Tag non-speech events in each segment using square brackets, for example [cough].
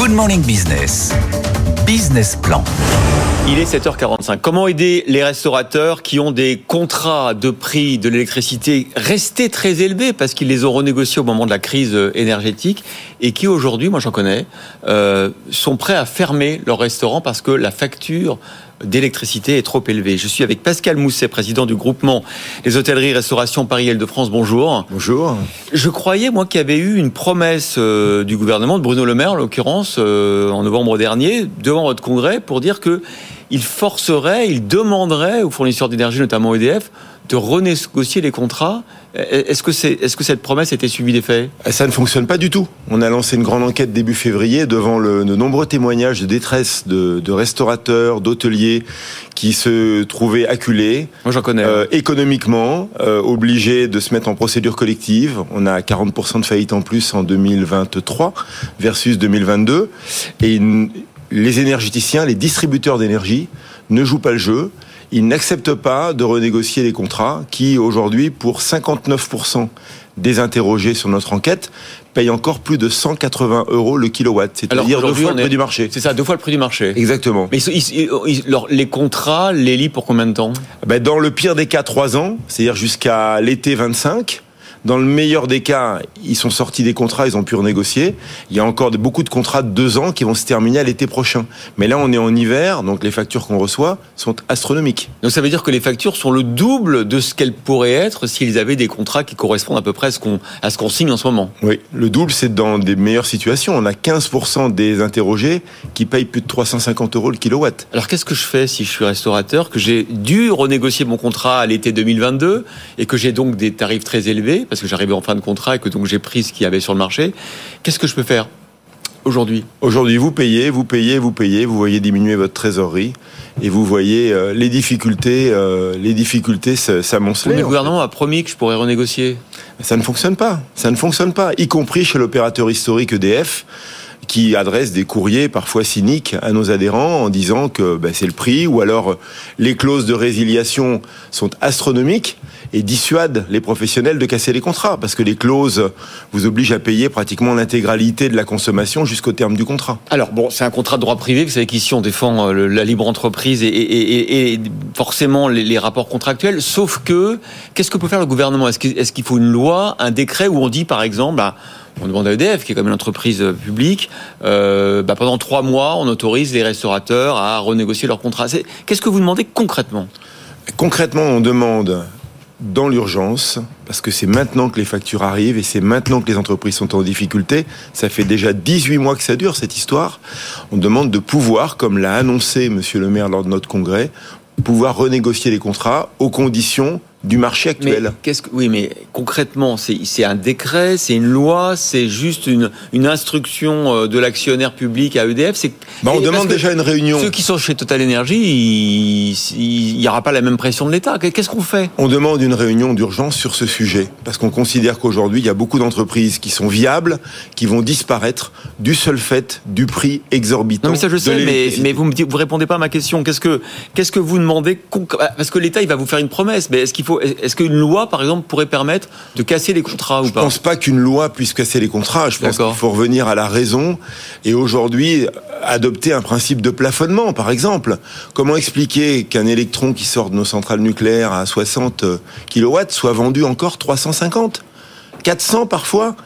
Good Morning Business. Business Plan. Il est 7h45. Comment aider les restaurateurs qui ont des contrats de prix de l'électricité restés très élevés parce qu'ils les ont renégociés au moment de la crise énergétique et qui aujourd'hui, moi j'en connais, euh, sont prêts à fermer leur restaurant parce que la facture d'électricité est trop élevée. Je suis avec Pascal Mousset, président du groupement des hôtelleries restauration Paris-Île-de-France. Bonjour. Bonjour. Je croyais, moi, qu'il y avait eu une promesse euh, du gouvernement, de Bruno Le Maire, en l'occurrence, euh, en novembre dernier, devant votre congrès, pour dire que il forcerait, il demanderait aux fournisseurs d'énergie, notamment EDF, de renégocier les contrats. Est-ce que, c'est, est-ce que cette promesse était suivie des faits? Ça ne fonctionne pas du tout. On a lancé une grande enquête début février devant le, de nombreux témoignages de détresse de, de restaurateurs, d'hôteliers qui se trouvaient acculés. Moi, j'en connais. Euh, économiquement, euh, obligés de se mettre en procédure collective. On a 40% de faillites en plus en 2023 versus 2022. Et une, les énergéticiens, les distributeurs d'énergie ne jouent pas le jeu. Ils n'acceptent pas de renégocier les contrats qui, aujourd'hui, pour 59% des interrogés sur notre enquête, payent encore plus de 180 euros le kilowatt, c'est-à-dire deux fois le prix du marché. C'est ça, deux fois le prix du marché. Exactement. Mais les contrats, les lits pour combien de temps? Ben Dans le pire des cas, trois ans, c'est-à-dire jusqu'à l'été 25. Dans le meilleur des cas, ils sont sortis des contrats, ils ont pu renégocier. Il y a encore beaucoup de contrats de deux ans qui vont se terminer à l'été prochain. Mais là, on est en hiver, donc les factures qu'on reçoit sont astronomiques. Donc ça veut dire que les factures sont le double de ce qu'elles pourraient être s'ils avaient des contrats qui correspondent à peu près à ce qu'on signe en ce moment. Oui, le double, c'est dans des meilleures situations. On a 15% des interrogés qui payent plus de 350 euros le kilowatt. Alors qu'est-ce que je fais si je suis restaurateur, que j'ai dû renégocier mon contrat à l'été 2022 et que j'ai donc des tarifs très élevés parce que j'arrivais en fin de contrat et que donc j'ai pris ce qu'il y avait sur le marché. Qu'est-ce que je peux faire aujourd'hui? Aujourd'hui, vous payez, vous payez, vous payez, vous voyez diminuer votre trésorerie et vous voyez euh, les difficultés, euh, les difficultés s'amonceler. Le gouvernement a promis que je pourrais renégocier. Ça ne fonctionne pas. Ça ne fonctionne pas, y compris chez l'opérateur historique EDF qui adresse des courriers parfois cyniques à nos adhérents en disant que ben, c'est le prix ou alors les clauses de résiliation sont astronomiques et dissuadent les professionnels de casser les contrats parce que les clauses vous obligent à payer pratiquement l'intégralité de la consommation jusqu'au terme du contrat. Alors bon, c'est un contrat de droit privé. Vous savez qu'ici on défend euh, la libre entreprise et, et, et forcément les, les, rapports contractuels. Sauf que qu'est-ce que peut faire le gouvernement? Est-ce qu'il faut une loi, un décret où on dit par exemple bah, on demande à EDF, qui est comme une entreprise publique, euh, bah pendant trois mois, on autorise les restaurateurs à renégocier leurs contrats. Qu'est-ce que vous demandez concrètement? Concrètement, on demande dans l'urgence, parce que c'est maintenant que les factures arrivent et c'est maintenant que les entreprises sont en difficulté. Ça fait déjà 18 mois que ça dure, cette histoire. On demande de pouvoir, comme l'a annoncé Monsieur le maire lors de notre congrès, pouvoir renégocier les contrats aux conditions du marché actuel. qu'est-ce que, oui, mais concrètement, c'est un décret, c'est une loi, c'est juste une, une instruction euh, de l'actionnaire public à EDF. Bah on demande déjà une réunion. Ceux qui sont chez Total Energy, il n'y aura pas la même pression de l'État. Qu'est-ce qu'on fait? On demande une réunion d'urgence sur ce sujet parce qu'on considère qu'aujourd'hui, il y a beaucoup d'entreprises qui sont viables, qui vont disparaître du seul fait du prix exorbitant. Non, mais ça je sais, mais, mais vous vous répondez pas à ma question. Qu'est-ce que qu'est-ce que vous demandez Parce que l'État, il va vous faire une promesse, mais est-ce qu'il est-ce qu'une loi, par exemple, pourrait permettre de casser les contrats ou pas Je pense pas qu'une loi puisse casser les contrats. Je pense qu'il faut revenir à la raison et aujourd'hui adopter un principe de plafonnement, par exemple. Comment expliquer qu'un électron qui sort de nos centrales nucléaires à 60 kW soit vendu encore 350 400 parfois?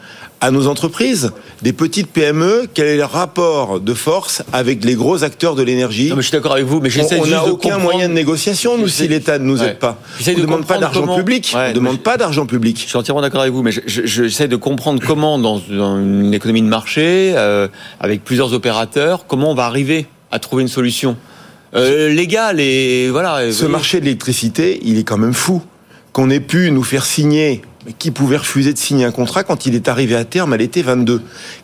À nos entreprises, des petites PME, quel est le rapport de force avec les gros acteurs de l'énergie Je suis d'accord avec vous, mais j'essaie On n'a aucun moyen de négociation, nous, si l'État ne nous aide pas. On ne demande pas d'argent public. on ne demande pas d'argent public. Je suis entièrement d'accord avec vous, mais j'essaie de comprendre comment, dans, une économie de marché, euh, avec plusieurs opérateurs, comment on va arriver à trouver une solution euh, légale et voilà. Ce marché de l'électricité, il est quand même fou. Qu'on ait pu nous faire signer qui pouvait refuser de signer un contrat quand il est arrivé à terme à l'été 22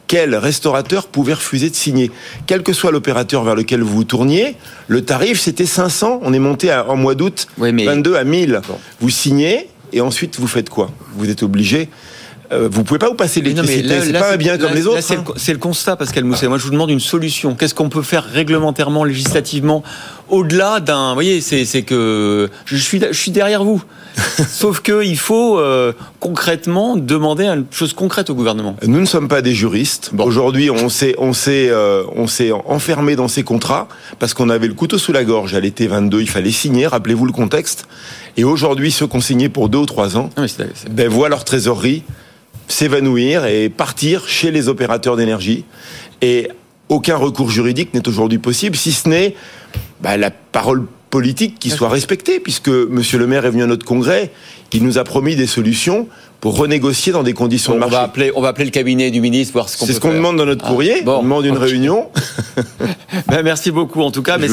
Quel restaurateur pouvait refuser de signer? Quel que soit l'opérateur vers lequel vous vous tourniez, le tarif c'était 500, on est monté en mois d'août 22 à 1000. Vous signez et ensuite vous faites quoi? Vous êtes obligé euh, vous pouvez pas vous passer l'électricité. C'est pas un bien comme les autres. Hein. C'est le, constat, Pascal Mousset. Moi, je vous demande une solution. Qu'est-ce qu'on peut faire réglementairement, législativement, au-delà d'un. Vous voyez, c'est que je suis, je suis derrière vous. [laughs] Sauf qu'il faut euh, concrètement demander une chose concrète au gouvernement. Nous ne sommes pas des juristes. Aujourd'hui, on s'est on s'est euh, on s'est enfermé dans ces contrats parce qu'on avait le couteau sous la gorge à l'été 22. Il fallait signer. Rappelez-vous le contexte. Et aujourd'hui, ceux qui ont signé pour deux ou trois ans, ah, ben, voient leur trésorerie s'évanouir et partir chez les opérateurs d'énergie. Et aucun recours juridique n'est aujourd'hui possible, si ce n'est bah, la parole politique qui soit respectée, puisque Monsieur le maire est venu à notre congrès, il nous a promis des solutions pour renégocier dans des conditions de marché. On va appeler, on va appeler le cabinet du ministre voir ce qu'on C'est ce qu'on demande dans notre ah, courrier. on demande une réunion. [laughs] [laughs] ben, merci beaucoup en tout cas, mais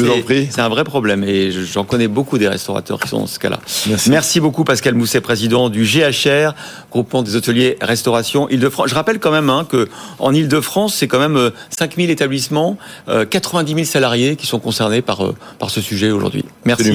c'est un vrai problème et j'en connais beaucoup des restaurateurs qui sont dans ce cas-là. Merci. merci. beaucoup Pascal Mousset, président du GHR, groupement des hôteliers restauration Île-de-France. Je rappelle quand même hein, que en Île-de-France, c'est quand même 5000 euh, établissements, 90 euh, 000 salariés qui sont concernés par, euh, par ce sujet aujourd'hui. Merci.